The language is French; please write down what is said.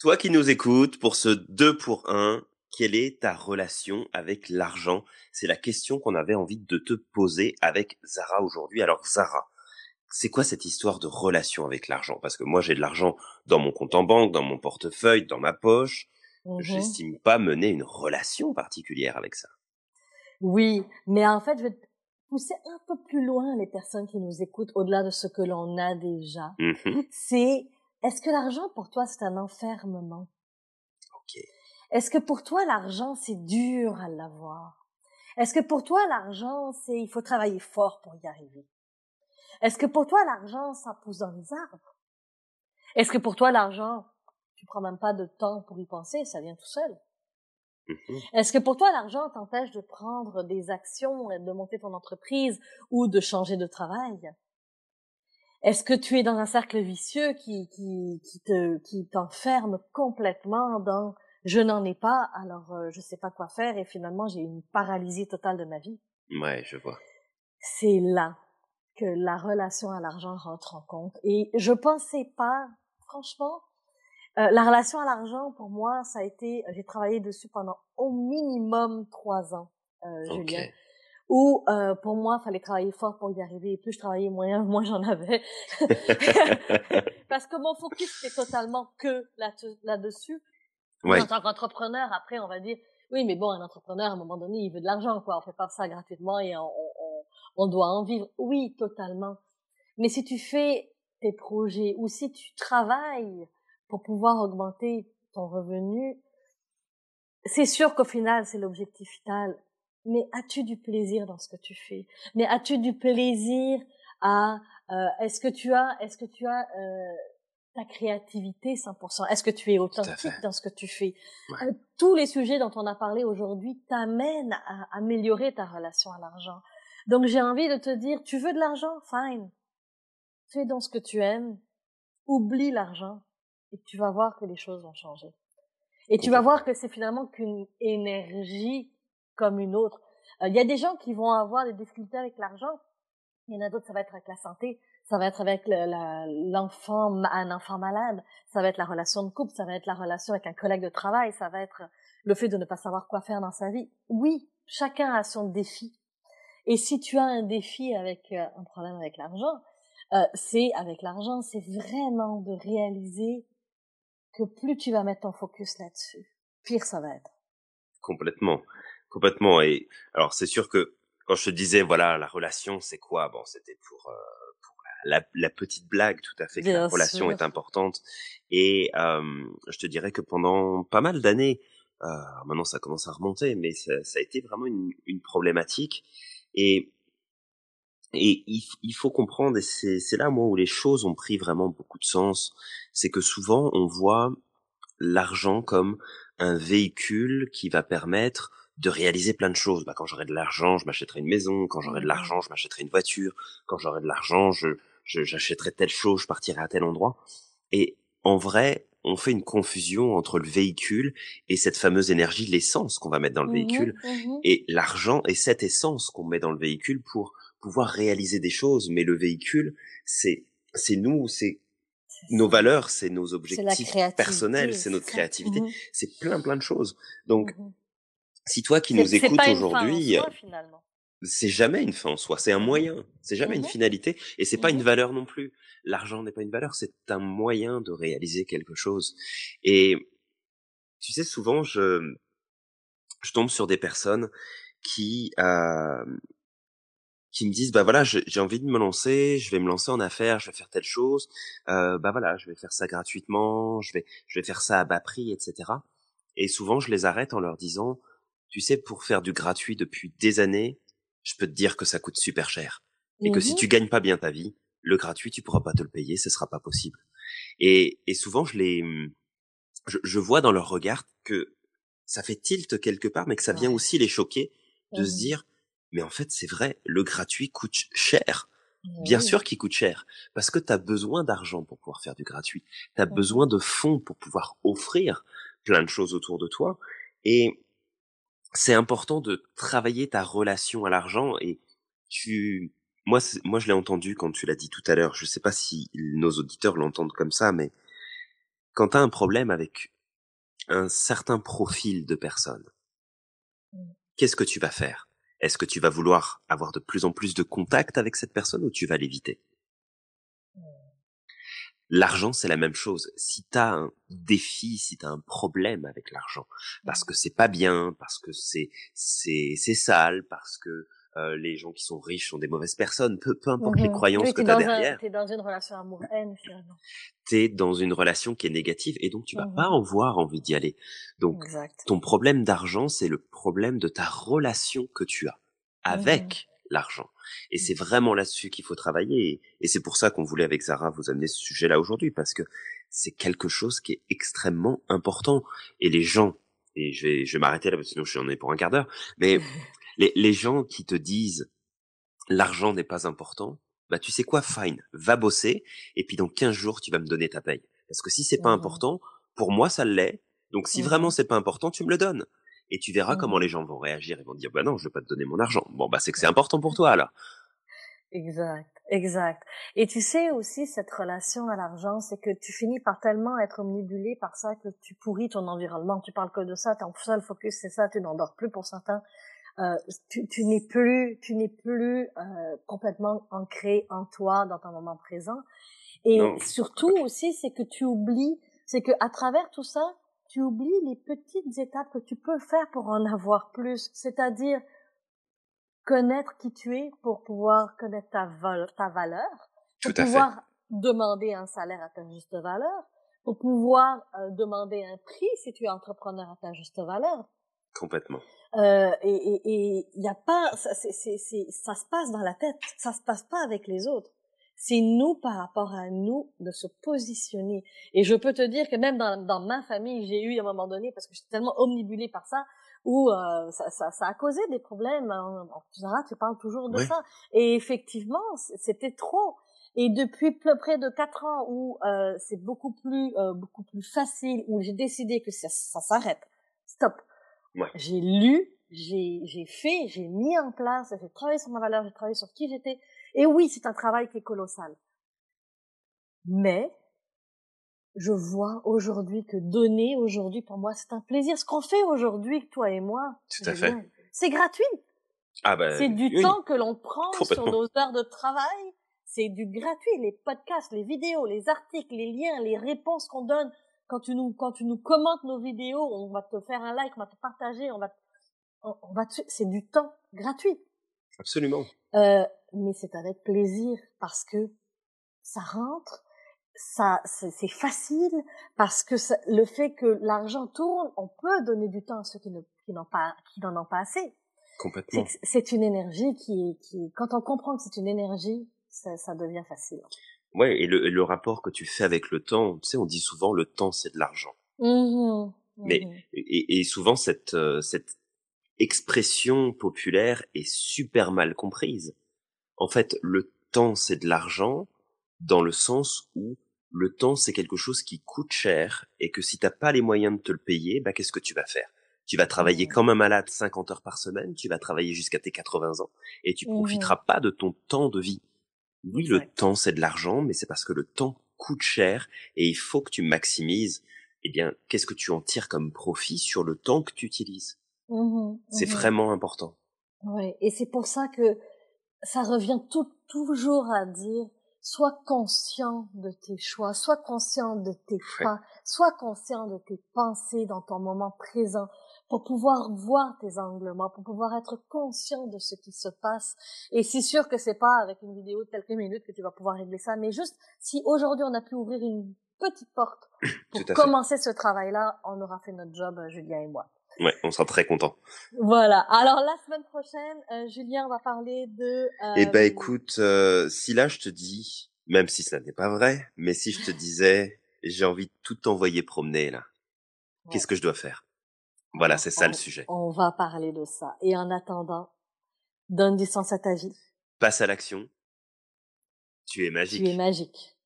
Toi qui nous écoutes, pour ce 2 pour 1, quelle est ta relation avec l'argent? C'est la question qu'on avait envie de te poser avec Zara aujourd'hui. Alors Zara, c'est quoi cette histoire de relation avec l'argent? Parce que moi j'ai de l'argent dans mon compte en banque, dans mon portefeuille, dans ma poche. Mmh J'estime pas mener une relation particulière avec ça. Oui, mais en fait, je vais pousser un peu plus loin les personnes qui nous écoutent au-delà de ce que l'on a déjà. Mhm. C'est est-ce que l'argent pour toi c'est un enfermement? Est-ce que pour toi l'argent c'est dur à l'avoir? Est-ce que pour toi l'argent c'est il faut travailler fort pour y arriver? Est-ce que pour toi l'argent ça pousse dans les arbres? Est-ce que pour toi l'argent tu prends même pas de temps pour y penser, ça vient tout seul? Mhm. Est-ce que pour toi l'argent t'empêche de prendre des actions, de monter ton entreprise ou de changer de travail? Est-ce que tu es dans un cercle vicieux qui qui qui te qui t'enferme complètement dans je n'en ai pas alors euh, je sais pas quoi faire et finalement j'ai une paralysie totale de ma vie Ouais, je vois. C'est là que la relation à l'argent rentre en compte et je pensais pas franchement euh, la relation à l'argent pour moi ça a été j'ai travaillé dessus pendant au minimum trois ans euh, Ok. Julien où euh, pour moi, il fallait travailler fort pour y arriver. Et plus je travaillais, moins, moins j'en avais. Parce que mon focus était totalement que là- là-dessus. ouais. En tant qu'entrepreneur, après, on va dire, oui, mais bon, un entrepreneur, à un moment donné, il veut de l'argent, quoi. On fait pas ça gratuitement et on, on- on doit en vivre. Oui, totalement. Mais si tu fais tes projets ou si tu travailles pour pouvoir augmenter ton revenu, c'est sûr qu'au final, c'est l'objectif final. Mais as-tu du plaisir dans ce que tu fais? Mais as-tu du plaisir à euh, Est-ce que tu as Est-ce que tu as euh, ta créativité 100% Est-ce que tu es authentique dans ce que tu fais? Ouais. Euh, Tous les sujets dont on a parlé aujourd'hui t'amènent à améliorer ta relation à l'argent. Donc j'ai envie de te dire, tu veux de l'argent? Fine. Fais dans ce que tu aimes. Oublie l'argent et tu vas voir que les choses vont changer. Et tu vas voir que c'est finalement qu'une énergie comme une autre. Euh, Il y a des gens qui vont avoir des difficultés avec l'argent. Il y en a d'autres, ça va être avec la santé. Ça va être avec le- l'enfant, ma- un enfant malade. Ça va être la relation de couple. Ça va être la relation avec un collègue de travail. Ça va être le fait de ne pas savoir quoi faire dans sa vie. Oui, chacun a son défi. Et si tu as un défi avec euh, un problème avec l'argent, euh, c'est avec l'argent, c'est vraiment de réaliser que plus tu vas mettre ton focus là-dessus, pire ça va être. Complètement, complètement. Et alors c'est sûr que quand je te disais voilà la relation c'est quoi? Bon c'était pour, euh, pour la, la petite blague tout à fait que la relation sûr. est importante. Et euh, je te dirais que pendant pas mal d'années, euh, maintenant ça commence à remonter, mais ça, ça a été vraiment une, une problématique. Et et il, il faut comprendre, et c'est c'est là moi où les choses ont pris vraiment beaucoup de sens, c'est que souvent on voit l'argent comme un véhicule qui va permettre de réaliser plein de choses. Bah, quand j'aurai de l'argent, je m'achèterai une maison. Quand j'aurai de Mhm. l'argent, je m'achèterai une voiture. Quand j'aurai de l'argent, je, je- j'achèterai telle chose, je partirai à tel endroit. Et en vrai, on fait une confusion entre le véhicule et cette fameuse énergie, l'essence qu'on va mettre dans le Mhm, véhicule. mhm. Et l'argent est cette essence qu'on met dans le véhicule pour pouvoir réaliser des choses. Mais le véhicule, c'est, c'est nous, c'est nos valeurs, c'est nos objectifs personnels, c'est notre créativité, c'est plein plein de choses. Donc. Si toi qui nous écoutes aujourd'hui, finalement. c'est jamais une fin en soi, c'est un Mhm, moyen, c'est jamais une mhm, finalité, et c'est pas une mhm. valeur non plus. L'argent n'est pas une valeur, c'est un moyen de réaliser quelque chose. Et tu sais, souvent, je, je tombe sur des personnes qui, euh, qui me disent bah voilà j'ai envie de me lancer je vais me lancer en affaires je vais faire telle chose euh, bah voilà je vais faire ça gratuitement je vais je vais faire ça à bas prix etc et souvent je les arrête en leur disant tu sais pour faire du gratuit depuis des années je peux te dire que ça coûte super cher. Et que si tu gagnes pas bien ta vie le gratuit tu pourras pas te le payer ce sera pas possible. Et et souvent je les je, je vois dans leur regard que ça fait tilt quelque part mais que ça vient aussi les choquer de se Mhm. dire mais en fait c'est vrai le gratuit coûte cher. Bien sûr qu'il coûte cher parce que tu as besoin d'argent pour pouvoir faire du gratuit. Tu as Mhm. besoin de fonds pour pouvoir offrir plein de choses autour de toi. Et c'est important de travailler ta relation à l'argent et tu moi moi je l'ai entendu quand tu l'as dit tout à l'heure je sais pas si nos auditeurs l'entendent comme ça mais quand tu as un problème avec un certain profil de personne, Mmh. qu'est-ce que tu vas faire? Est-ce que tu vas vouloir avoir de plus en plus de contact avec cette personne ou tu vas l'éviter? L'argent, c'est la même chose. Si tu as un défi, si tu as un problème avec l'argent, parce que c'est pas bien, parce que c'est c'est c'est sale, parce que euh, les gens qui sont riches sont des mauvaises personnes, peu, peu importe les Mmh croyances Oui, que t'es tu as derrière, tu dans une relation amour-haine, finalement. tu es dans une relation qui est négative et donc tu vas Mmh pas avoir envie d'y aller. Donc Exact. ton problème d'argent, c'est le problème de ta relation que tu as Mmh avec l'argent. Et c'est vraiment là-dessus qu'il faut travailler. Et, c'est pour ça qu'on voulait avec Zara vous amener ce sujet-là aujourd'hui, parce que c'est quelque chose qui est extrêmement important. Et les gens, et je vais, je vais m'arrêter là, parce que sinon je suis en ai pour un quart d'heure, mais les, les gens qui te disent l'argent n'est pas important, bah tu sais quoi, fine, va bosser, et puis dans 15 jours, tu vas me donner ta paye. Parce que si c'est pas Mmh important, pour moi, ça l'est. Donc si Mmh vraiment c'est pas important, tu me le donnes. Et tu verras comment Mmh les gens vont réagir. Ils vont dire, bah non, je vais pas te donner mon argent. Bon, bah c'est que c'est important pour toi, alors. Exact, exact. Et tu sais aussi, cette relation à l'argent, c'est que tu finis par tellement être omnibulé par ça que tu pourris ton environnement. Tu parles que de ça, ton seul focus, c'est ça, tu n'endors plus pour certains. Euh, tu, tu n'es plus, tu n'es plus euh, complètement ancré en toi, dans ton moment présent. Et Non. surtout aussi, c'est que tu oublies, c'est que à travers tout ça, tu oublies les petites étapes que tu peux faire pour en avoir plus. C'est-à-dire connaître qui tu es pour pouvoir connaître ta, val- ta valeur, pour Tout à fait. pouvoir demander un salaire à ta juste valeur, pour pouvoir euh, demander un prix si tu es entrepreneur à ta juste valeur. Complètement. Euh, et et- et il y a pas, ça se passe dans la tête, ça se passe pas avec les autres. C'est nous par rapport à nous de se positionner. Et je peux te dire que même dans, dans ma famille, j'ai eu à un moment donné, parce que j'étais tellement omnibulée par ça, où euh, ça, ça, ça a causé des problèmes. hein. Tu verras, tu parles toujours de ça. Et effectivement, c'était trop. Et depuis peu près de quatre ans où euh, c'est beaucoup plus euh, beaucoup plus facile, où j'ai décidé que ça, ça s'arrête. Stop. Ouais. J'ai lu, j'ai j'ai fait, j'ai mis en place, j'ai travaillé sur ma valeur, j'ai travaillé sur qui j'étais. Et oui, c'est un travail qui est colossal. Mais je vois aujourd'hui que donner aujourd'hui pour moi c'est un plaisir. Ce qu'on fait aujourd'hui, toi et moi, Tout à Julien, c'est gratuit. Ah bah, C'est du oui. temps que l'on prend sur nos heures de travail. C'est du gratuit. Les podcasts, les vidéos, les articles, les liens, les réponses qu'on donne. Quand tu nous, quand tu nous commentes nos vidéos, on va te faire un like, on va te partager, on va, on, on va c'est du temps gratuit. Absolument. Euh, mais c'est avec plaisir parce que ça rentre, ça, c'est facile parce que ça- le fait que l'argent tourne, on peut donner du temps à ceux qui ne, qui n'ont pas, qui n'en ont pas assez. Complètement. C'est une énergie qui, qui, quand on comprend que c'est une énergie, ça, ça devient facile. Ouais, et le, et le rapport que tu fais avec le temps, tu sais, on dit souvent le temps c'est de l'argent. Mhm, Mais- mhm. Et, et souvent cette, euh, cette expression populaire est super mal comprise. En fait, le temps c'est de l'argent dans le sens où le temps c'est quelque chose qui coûte cher et que si t'as pas les moyens de te le payer, bah qu'est-ce que tu vas faire? Tu vas travailler comme un malade 50 heures par semaine, tu vas travailler jusqu'à tes 80 ans et tu Mhm. profiteras pas de ton temps de vie. Oui, le temps c'est de l'argent, mais c'est parce que le temps coûte cher et il faut que tu maximises. Eh bien, qu'est-ce que tu en tires comme profit sur le temps que tu utilises? Mhm, C'est mhm. vraiment important. Ouais, et c'est pour ça que ça revient tout, toujours à dire, sois conscient de tes choix, sois conscient de tes pas, sois conscient de tes pensées dans ton moment présent pour pouvoir voir tes angles morts, pour pouvoir être conscient de ce qui se passe. Et c'est sûr que c'est pas avec une vidéo de quelques minutes que tu vas pouvoir régler ça, mais juste si aujourd'hui on a pu ouvrir une petite porte pour fait. commencer ce travail-là, on aura fait notre job, Julien et moi. Ouais, on sera très content. Voilà. Alors la semaine prochaine, euh, Julien va parler de. Euh, Eh ben, écoute, euh, si là je te dis, même si ça n'est pas vrai, mais si je te disais, j'ai envie de tout t'envoyer promener là, ouais, qu'est-ce que je dois faire? Voilà, Alors, c'est ça on- le sujet. On va parler de ça. Et en attendant, donne du sens à ta vie. Passe à l'action. Tu es magique. Tu es magique.